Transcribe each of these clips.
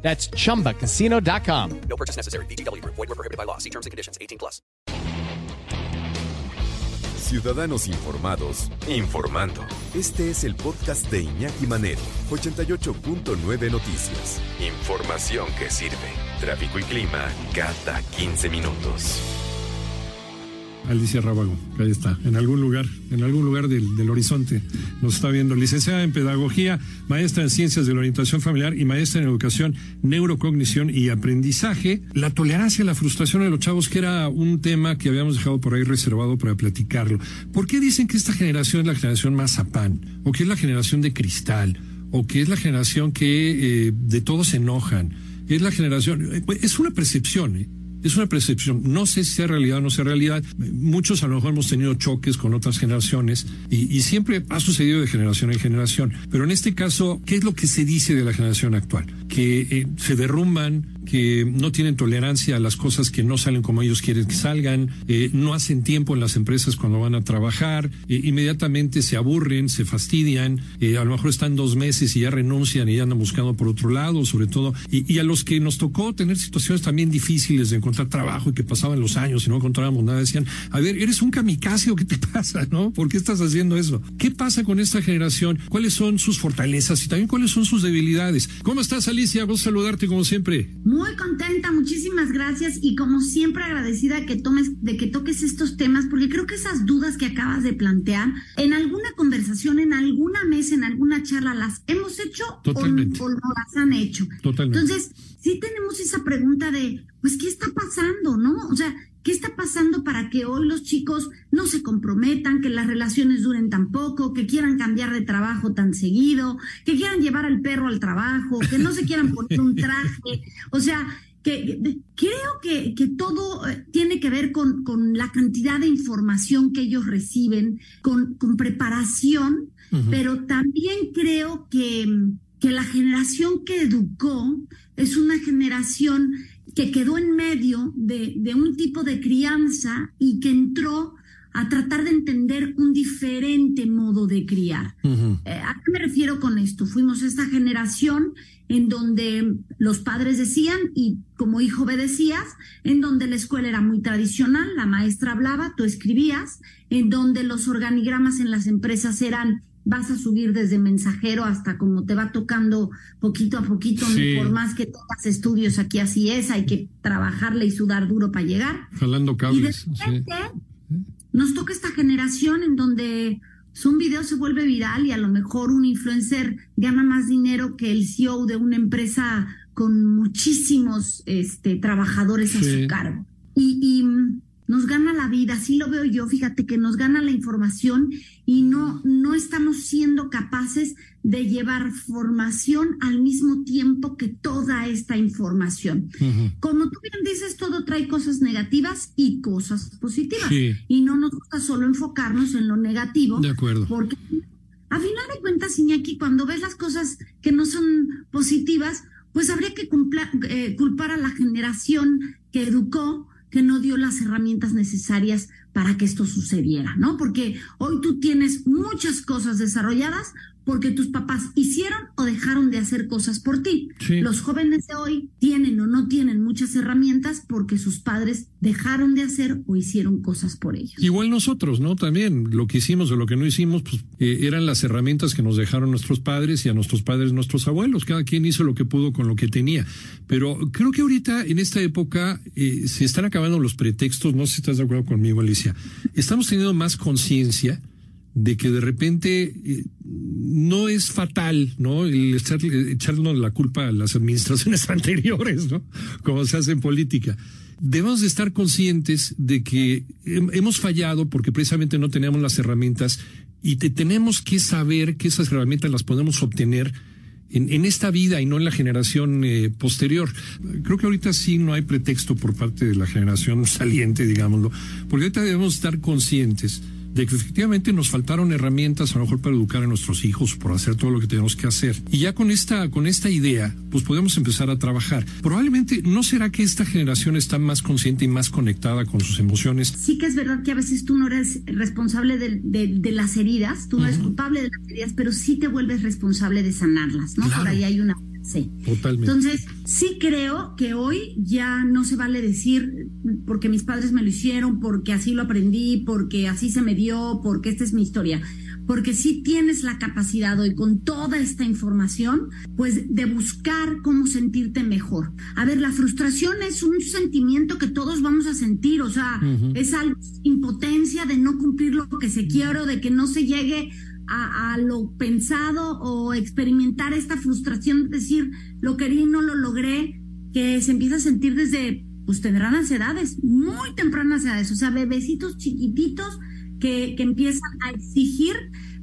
That's chumbacasino.com. No purchase necessary. BGW. Void were prohibited by law. See terms and conditions. 18 plus. Ciudadanos informados, informando. Este es el podcast de Iñaki Manero, 88.9 Noticias. Información que sirve. Tráfico y clima cada 15 minutos. Alicia Rábago, ahí está, en algún lugar, en algún lugar del, horizonte nos está viendo. Licenciada en Pedagogía, maestra en Ciencias de la Orientación Familiar y maestra en Educación, Neurocognición y Aprendizaje. La tolerancia la frustración de los chavos, que era un tema que habíamos dejado por ahí reservado para platicarlo. ¿Por qué dicen que esta generación es la generación más zapán? ¿O que es la generación de cristal? ¿O que es la generación que eh, de todos se enojan? Es la generación, eh, es una percepción, ¿eh? Es una percepción. No sé si sea realidad o no sea realidad. Muchos a lo mejor hemos tenido choques con otras generaciones y, siempre ha sucedido de generación en generación. Pero en este caso, ¿qué es lo que se dice de la generación actual? Que eh, se derrumban, que no tienen tolerancia a las cosas que no salen como ellos quieren que salgan, eh, no hacen tiempo en las empresas cuando van a trabajar, eh, inmediatamente se aburren, se fastidian, eh, a lo mejor están dos meses y ya renuncian y ya andan buscando por otro lado, sobre todo, y, a los que nos tocó tener situaciones también difíciles de encontrar trabajo y que pasaban los años y no encontrábamos nada, decían, a ver, eres un kamikaze o qué te pasa, ¿no? ¿Por qué estás haciendo eso? ¿Qué pasa con esta generación? ¿Cuáles son sus fortalezas y también cuáles son sus debilidades? ¿Cómo estás, Alicia? Gusto saludarte como siempre. Contenta, muchísimas gracias y como siempre agradecida que tomes, de que toques estos temas, porque creo que esas dudas que acabas de plantear, en alguna conversación, en alguna mesa, en alguna charla, las hemos hecho o, o, no las han hecho. Totalmente. Entonces, sí tenemos esa pregunta de, pues, ¿qué está pasando, no? O sea, ¿Qué está pasando para que hoy los chicos no se comprometan, que las relaciones duren tan poco, que quieran cambiar de trabajo tan seguido, que quieran llevar al perro al trabajo, que no se quieran poner un traje? O sea, que creo que, que todo tiene que ver con, con, la cantidad de información que ellos reciben, con, con preparación, uh -huh. pero también creo que, que la generación que educó es una generación que quedó en medio de, de, un tipo de crianza y que entró a tratar de entender un diferente modo de criar. Uh -huh. eh, ¿A qué me refiero con esto? Fuimos esta generación en donde los padres decían y como hijo obedecías, en donde la escuela era muy tradicional, la maestra hablaba, tú escribías, en donde los organigramas en las empresas eran vas a subir desde mensajero hasta como te va tocando poquito a poquito, sí. por más que tengas estudios aquí así es, hay que trabajarle y sudar duro para llegar. Jalando cables. Y de repente sí. nos toca esta generación en donde un video se vuelve viral y a lo mejor un influencer gana más dinero que el CEO de una empresa con muchísimos este, trabajadores sí. a su cargo. Y, y la vida, así lo veo yo, fíjate que nos gana la información y no, no estamos siendo capaces de llevar formación al mismo tiempo que toda esta información. Uh -huh. Como tú bien dices, todo trae cosas negativas y cosas positivas. Sí. Y no nos gusta solo enfocarnos en lo negativo. De acuerdo. Porque a final de cuentas, Iñaki, cuando ves las cosas que no son positivas, pues habría que eh, culpar a la generación que educó que no dio las herramientas necesarias para que esto sucediera, ¿no? Porque hoy tú tienes muchas cosas desarrolladas porque tus papás hicieron o dejaron de hacer cosas por ti. Sí. Los jóvenes de hoy tienen o no tienen muchas herramientas porque sus padres dejaron de hacer o hicieron cosas por ellos. Igual nosotros, ¿no? También lo que hicimos o lo que no hicimos, pues eh, eran las herramientas que nos dejaron nuestros padres y a nuestros padres nuestros abuelos. Cada quien hizo lo que pudo con lo que tenía. Pero creo que ahorita, en esta época, eh, se están acabando los pretextos. No sé si estás de acuerdo conmigo, Alicia. Estamos teniendo más conciencia de que de repente eh, no es fatal, ¿no? El echar, echarnos la culpa a las administraciones anteriores, ¿no? Como se hace en política. Debemos de estar conscientes de que hemos fallado porque precisamente no teníamos las herramientas y te tenemos que saber que esas herramientas las podemos obtener en, esta vida y no en la generación eh, posterior. Creo que ahorita sí no hay pretexto por parte de la generación saliente, digámoslo, porque ahorita debemos estar conscientes de que efectivamente nos faltaron herramientas a lo mejor para educar a nuestros hijos, por hacer todo lo que tenemos que hacer. Y ya con esta, con esta idea, pues podemos empezar a trabajar. Probablemente, ¿no será que esta generación está más consciente y más conectada con sus emociones? Sí que es verdad que a veces tú no eres responsable de, de, las heridas, tú no eres culpable de las heridas, pero sí te vuelves responsable de sanarlas, ¿no? Por ahí hay una Sí. Totalmente. Entonces, sí creo que hoy ya no se vale decir porque mis padres me lo hicieron, porque así lo aprendí, porque así se me dio, porque esta es mi historia. Porque sí tienes la capacidad hoy con toda esta información, pues de buscar cómo sentirte mejor. A ver, la frustración es un sentimiento que todos vamos a sentir, o sea, es algo, impotencia de no cumplir lo que se quiere, de que no se llegue a, lo pensado o experimentar esta frustración, decir, lo quería y no lo logré, que se empieza a sentir desde, pues tendrán ansiedades, muy tempranas edades, o sea, bebecitos chiquititos que, que empiezan a exigir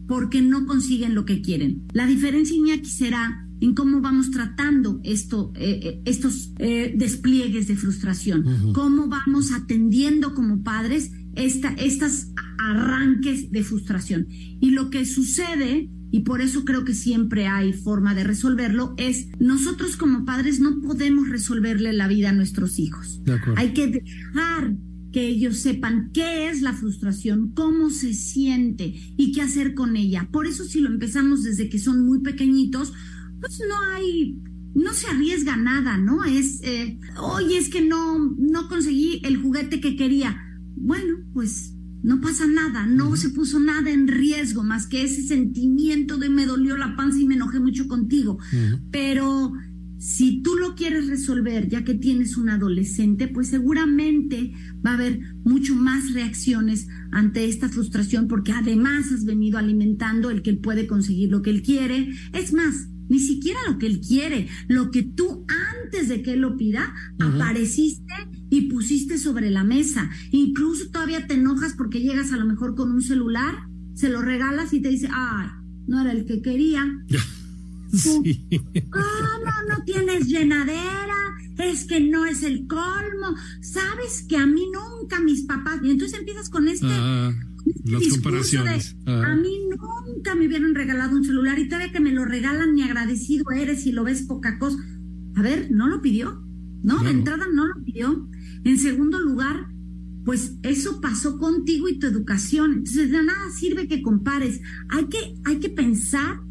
porque no consiguen lo que quieren. La diferencia, Iñaki, será en cómo vamos tratando esto, eh, eh, estos eh, despliegues de frustración, cómo vamos atendiendo como padres esta, estas arranques de frustración. Y lo que sucede, y por eso creo que siempre hay forma de resolverlo, es nosotros como padres no podemos resolverle la vida a nuestros hijos. Hay que dejar que ellos sepan qué es la frustración, cómo se siente y qué hacer con ella. Por eso si lo empezamos desde que son muy pequeñitos, pues no hay no se arriesga nada, ¿no? Es, eh, oye, es que no, no conseguí el juguete que quería. Bueno, pues no pasa nada, no se puso nada en riesgo más que ese sentimiento de me dolió la panza y me enojé mucho contigo. Pero si tú lo quieres resolver ya que tienes un adolescente, pues seguramente va a haber mucho más reacciones ante esta frustración porque además has venido alimentando el que él puede conseguir lo que él quiere. Es más, ni siquiera lo que él quiere, lo que tú antes de que él lo pida, apareciste y pusiste sobre la mesa. Incluso todavía te enojas porque llegas a lo mejor con un celular, se lo regalas y te dice, ay, no era el que quería. sí. ¿Cómo no tienes llenadera? Es que no es el colmo. Sabes que a mí nunca mis papás. Y entonces empiezas con este. Ah, las comparaciones. Ah. A mí nunca me hubieran regalado un celular y todavía que me lo regalan, ni agradecido eres y lo ves poca cosa. A ver, no lo pidió. No, de entrada no lo pidió. En segundo lugar, pues eso pasó contigo y tu educación. Entonces, de nada sirve que compares. Hay que, hay que pensar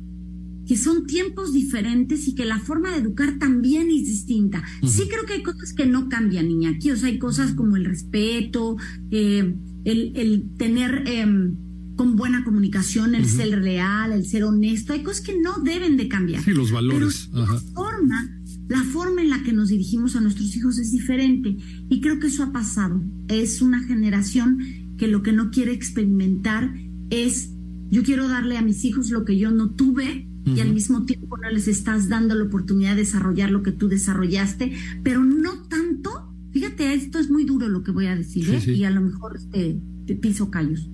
que son tiempos diferentes y que la forma de educar también es distinta. Sí creo que hay cosas que no cambian, niña. Aquí, o sea, hay cosas como el respeto, eh, el, tener em, con buena comunicación, el ser real, el ser honesto. Hay cosas que no deben de cambiar. Sí, los valores. Pero la forma la forma en la que nos dirigimos a nuestros hijos es diferente y creo que eso ha pasado. Es una generación que lo que no quiere experimentar es, yo quiero darle a mis hijos lo que yo no tuve y al mismo tiempo no les estás dando la oportunidad de desarrollar lo que tú desarrollaste, pero no tanto, fíjate, esto es muy duro lo que voy a decir, ¿eh? y a lo mejor te, te piso callos.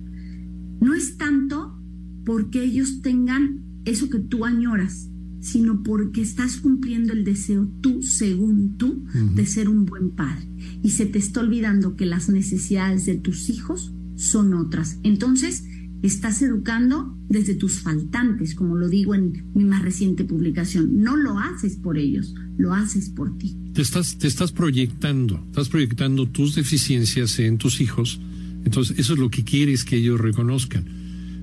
No es tanto porque ellos tengan eso que tú añoras, sino porque estás cumpliendo el deseo tú, según tú, de ser un buen padre. Y se te está olvidando que las necesidades de tus hijos son otras. Entonces, estás educando desde tus faltantes, como lo digo en mi más reciente publicación. No lo haces por ellos, lo haces por ti. Te estás, te estás proyectando, estás proyectando tus deficiencias en tus hijos. Entonces, eso es lo que quieres que ellos reconozcan.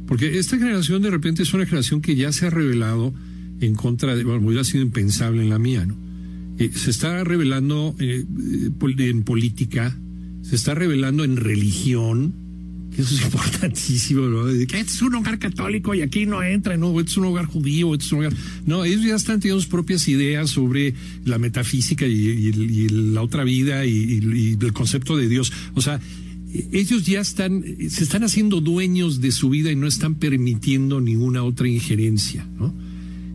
Porque esta generación de repente es una generación que ya se ha revelado en contra de, bueno, hubiera sido impensable en la mía, ¿no? Eh, se está revelando eh, en política, se está revelando en religión, que eso es importantísimo, ¿no? Que este es un hogar católico y aquí no entra, no, este es un hogar judío, este es un hogar... No, ellos ya están teniendo sus propias ideas sobre la metafísica y, la otra vida y, el concepto de Dios. O sea, ellos ya están, se están haciendo dueños de su vida y no están permitiendo ninguna otra injerencia, ¿no?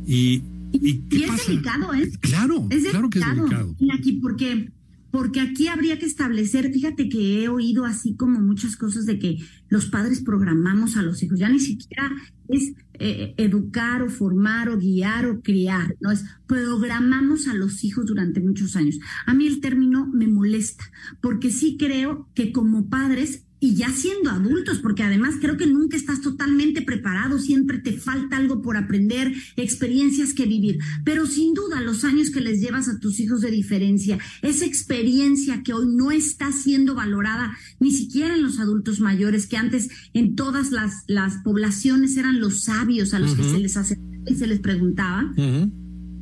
Y, y, es delicado, ¿eh? Claro, claro que es delicado. Aquí, porque porque aquí habría que establecer, fíjate que he oído así como muchas cosas de que los padres programamos a los hijos, ya ni siquiera es eh, educar o formar o guiar o criar, no es programamos a los hijos durante muchos años. A mí el término me molesta, porque sí creo que como padres y ya siendo adultos, porque además creo que nunca estás totalmente preparado, siempre te falta algo por aprender, experiencias que vivir, pero sin duda los años que les llevas a tus hijos de diferencia, esa experiencia que hoy no está siendo valorada ni siquiera en los adultos mayores, que antes en todas las, las poblaciones eran los sabios a los que se les hace y se les preguntaba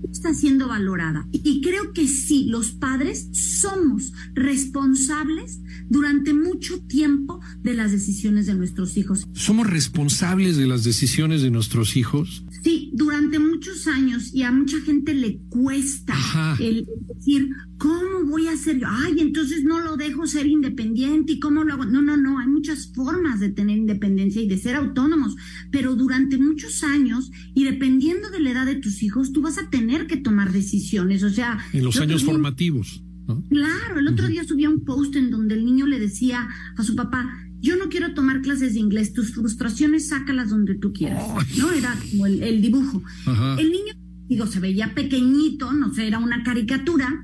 está siendo valorada. Y creo que sí, los padres somos responsables durante mucho tiempo de las decisiones de nuestros hijos. ¿Somos responsables de las decisiones de nuestros hijos? Sí, durante muchos años y a mucha gente le cuesta el decir, ¿cómo voy a ser yo? Ay, entonces no lo dejo ser independiente y cómo lo hago. No, no, no, hay muchas formas de tener independencia y de ser autónomos, pero durante muchos años y dependiendo de la edad de tus hijos, tú vas a tener que tomar decisiones, o sea... En los años formativos. Claro, el otro día subía un post en donde el niño le decía a su papá, yo no quiero tomar clases de inglés, tus frustraciones sácalas donde tú quieras, ¿no? Era como el, dibujo. El niño, digo, se veía pequeñito, no sé, era una caricatura,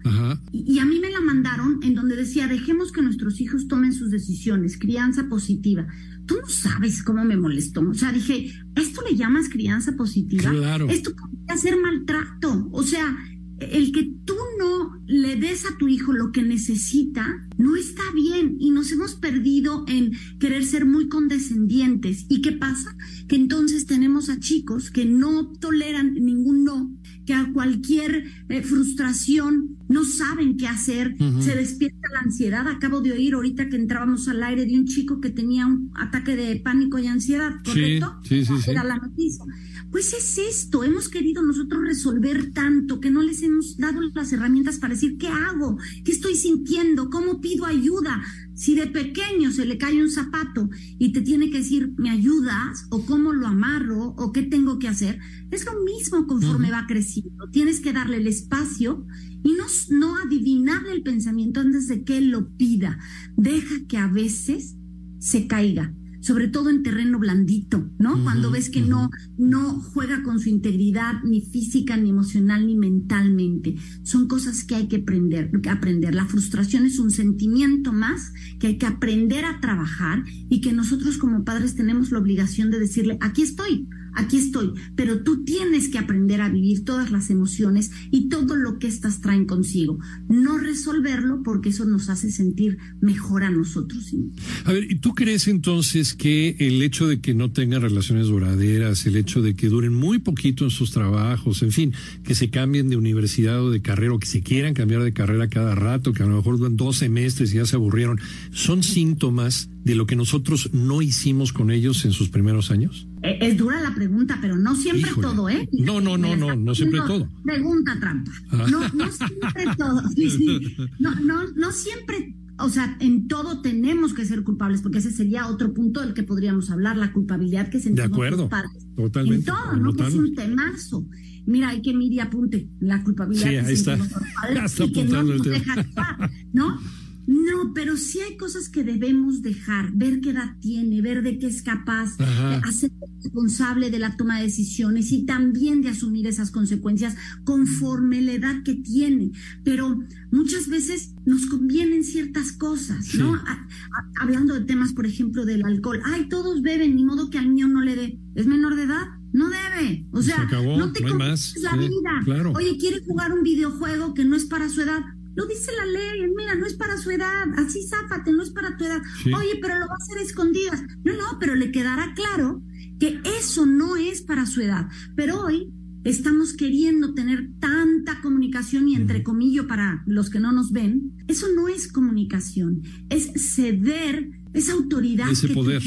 y, y, a mí me la mandaron en donde decía, dejemos que nuestros hijos tomen sus decisiones, crianza positiva. Tú no sabes cómo me molestó, o sea, dije, ¿esto le llamas crianza positiva? Claro. Esto podría ser maltrato, o sea, el que tú no le des a tu hijo lo que necesita, no está bien y nos hemos perdido en querer ser muy condescendientes. ¿Y qué pasa? Que entonces tenemos a chicos que no toleran ningún no, que a cualquier eh, frustración no saben qué hacer, se despierta la ansiedad. Acabo de oír ahorita que entrábamos al aire de un chico que tenía un ataque de pánico y ansiedad, ¿correcto? Sí, sí, sí. Era la noticia. Pues es esto, hemos querido nosotros resolver tanto que no les hemos dado las herramientas para decir qué hago, qué estoy sintiendo, cómo pido ayuda. Si de pequeño se le cae un zapato y te tiene que decir, ¿me ayudas? o cómo lo amarro o qué tengo que hacer, es lo mismo conforme va creciendo. Tienes que darle el espacio y no, no adivinarle el pensamiento antes de que él lo pida. Deja que a veces se caiga sobre todo en terreno blandito, ¿no? Cuando ves que no, no juega con su integridad ni física, ni emocional, ni mentalmente. Son cosas que hay que aprender, que aprender. La frustración es un sentimiento más que hay que aprender a trabajar y que nosotros como padres tenemos la obligación de decirle, aquí estoy, aquí estoy, pero tú tienes que aprender a vivir todas las emociones y todo lo que éstas traen consigo. No resolverlo porque eso nos hace sentir mejor a nosotros. A ver, ¿y tú crees entonces que el hecho de que no tengan relaciones duraderas, el hecho de que duren muy poquito en sus trabajos, en fin, que se cambien de universidad o de carrera o que se quieran cambiar de carrera cada rato, que a lo mejor duran dos semestres y ya se aburrieron, son síntomas de lo que nosotros no hicimos con ellos en sus primeros años? Eh, es dura la pregunta, pero no siempre todo, ¿eh? No, no, no, no, no siempre todo. Pregunta trampa. Ah. No, no siempre todo. No, no, no siempre o sea, en todo tenemos que ser culpables, porque ese sería otro punto del que podríamos hablar, la culpabilidad que sentimos de acuerdo. Totalmente. En todo, ¿no? Que es un temazo. Mira, hay que Miri apunte la culpabilidad sí, que ahí sentimos está. y que no apuntando el nos tema. deja actuar, ¿no? No, pero sí hay cosas que debemos dejar, ver qué edad tiene, ver de qué es capaz, Ajá. eh, hacer responsable de la toma de decisiones y también de asumir esas consecuencias conforme la edad que tiene. Pero muchas veces nos convienen ciertas cosas, ¿no? Sí. A- a- hablando de temas, por ejemplo, del alcohol. Ay, todos beben, ni modo que al niño no le dé. ¿Es menor de edad? No debe. O Se sea, acabó, no te no más. la Sí, vida. claro. Oye, quiere jugar un videojuego que no es para su edad. Lo dice la ley, mira, no es para su edad, así záfate, no es para tu edad. Sí. Oye, pero lo va a hacer a escondidas. No, no, pero le quedará claro que eso no es para su edad. Pero hoy estamos queriendo tener tanta comunicación y entre comillas para los que no nos ven, eso no es comunicación, es ceder esa autoridad. Ese que poder.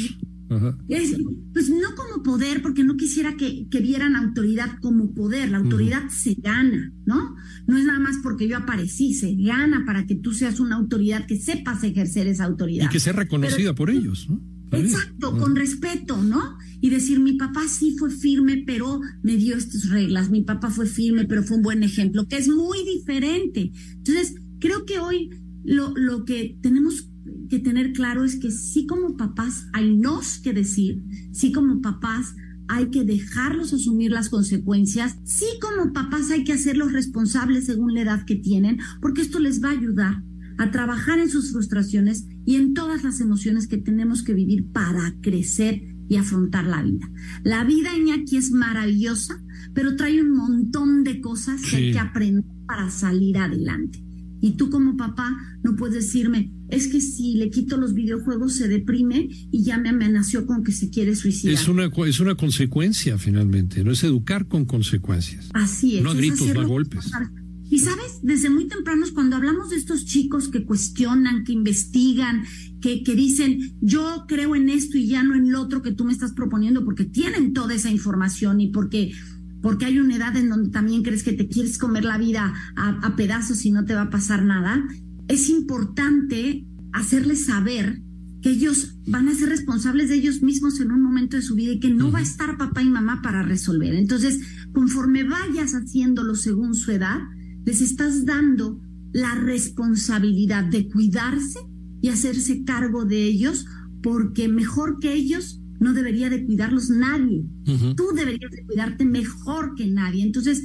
Ajá. Es- pues no como poder, porque no quisiera que, que vieran autoridad como poder. La autoridad se gana, ¿no? No es nada más porque yo aparecí, se gana para que tú seas una autoridad que sepas ejercer esa autoridad. Y que sea reconocida por ellos, ¿no? Exacto, con respeto, ¿no? Y decir, mi papá sí fue firme, pero me dio estas reglas, mi papá fue firme, pero fue un buen ejemplo, que es muy diferente. Entonces, creo que hoy lo, lo que tenemos que tener claro es que sí como papás hay nos que decir, sí como papás hay que dejarlos asumir las consecuencias, sí como papás hay que hacerlos responsables según la edad que tienen, porque esto les va a ayudar a trabajar en sus frustraciones y en todas las emociones que tenemos que vivir para crecer y afrontar la vida. La vida, Iñaki, es maravillosa, pero trae un montón de cosas que hay que aprender para salir adelante. Y tú como papá no puedes decirme, es que si le quito los videojuegos se deprime y ya me amenazó con que se quiere suicidar. Es una, es una consecuencia finalmente, no es educar con consecuencias. Así es. No gritos, no golpes. Y sabes, desde muy tempranos, cuando hablamos de estos chicos que cuestionan, que investigan, que, que dicen, yo creo en esto y ya no en lo otro que tú me estás proponiendo, porque tienen toda esa información y porque porque hay una edad en donde también crees que te quieres comer la vida a, a, pedazos y no te va a pasar nada, es importante hacerles saber que ellos van a ser responsables de ellos mismos en un momento de su vida y que no va a estar papá y mamá para resolver. Entonces, conforme vayas haciéndolo según su edad, les estás dando la responsabilidad de cuidarse y hacerse cargo de ellos, porque mejor que ellos no debería de cuidarlos nadie. Tú deberías de cuidarte mejor que nadie. Entonces,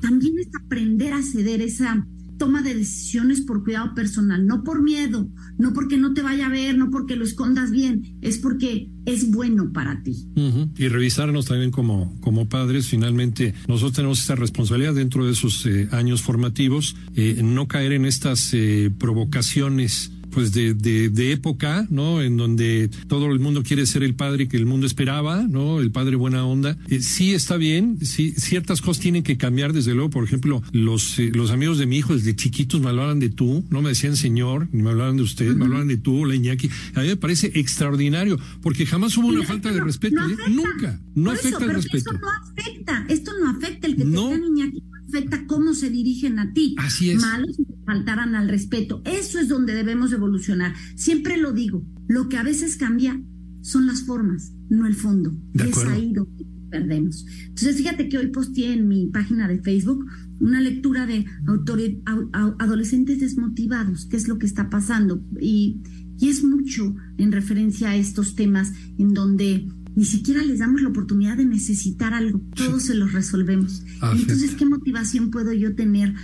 también es aprender a ceder esa toma de decisiones por cuidado personal, no por miedo, no porque no te vaya a ver, no porque lo escondas bien, es porque es bueno para ti. Y revisarnos también como, como padres, finalmente nosotros tenemos esta responsabilidad dentro de esos eh, años formativos, eh, no caer en estas eh, provocaciones pues de, de, de, época, ¿no? En donde todo el mundo quiere ser el padre que el mundo esperaba, ¿no? El padre buena onda. Eh, sí está bien, sí, ciertas cosas tienen que cambiar, desde luego. Por ejemplo, los, eh, los amigos de mi hijo desde chiquitos me hablaban de tú, no me decían señor, ni me hablaban de usted, me hablaban de tú, la Iñaki. A mí me parece extraordinario, porque jamás hubo una falta de respeto, no ¿eh? Nunca, no afecta el respeto. Esto no afecta, esto no afecta el que te no. Iñaki afecta cómo se dirigen a ti. Así es. Malos faltaran al respeto. Eso es donde debemos evolucionar. Siempre lo digo, lo que a veces cambia son las formas, no el fondo. De es ahí donde perdemos. Entonces, fíjate que hoy posteé en mi página de Facebook una lectura de autores, adolescentes desmotivados, qué es lo que está pasando. Y, y es mucho en referencia a estos temas en donde ni siquiera les damos la oportunidad de necesitar algo, todos se los resolvemos. Ah, Entonces, ¿qué motivación puedo yo tener?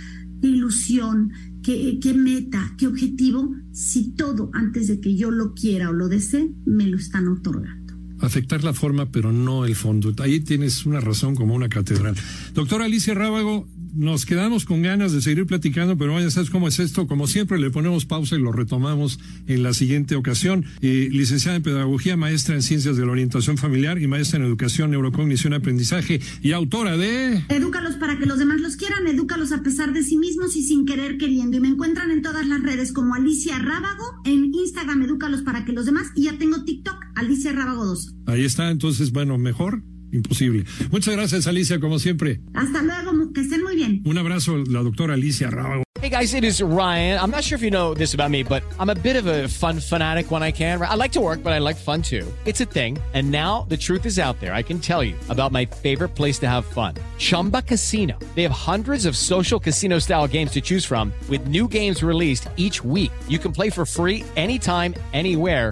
¿Qué ilusión? ¿Qué, ¿Qué meta? ¿Qué objetivo? Si todo antes de que yo lo quiera o lo desee, me lo están otorgando afectar la forma, pero no el fondo. Ahí tienes una razón como una catedral. Doctora Alicia Rábago, nos quedamos con ganas de seguir platicando, pero ya sabes cómo es esto. Como siempre, le ponemos pausa y lo retomamos en la siguiente ocasión. Eh, licenciada en Pedagogía, maestra en Ciencias de la Orientación Familiar y maestra en Educación, Neurocognición, Aprendizaje y autora de... Edúcalos para que los demás los quieran, edúcalos a pesar de sí mismos y sin querer queriendo. Y me encuentran en todas las redes como Alicia Rábago, en Instagram, edúcalos para que los demás, y ya tengo TikTok, Alicia Rábago 2. Ahí está, entonces, bueno, mejor imposible. Muchas gracias, Alicia, como siempre. Hasta luego, que estén muy bien. Un abrazo, la doctora Alicia Rábago. Hey guys, it is Ryan. I'm not sure if you know this about me, but I'm a bit of a fun fanatic when I can. I like to work, but I like fun too. It's a thing. And now the truth is out there. I can tell you about my favorite place to have fun. Chumba Casino. They have hundreds of social casino style games to choose from with new games released each week. You can play for free anytime, anywhere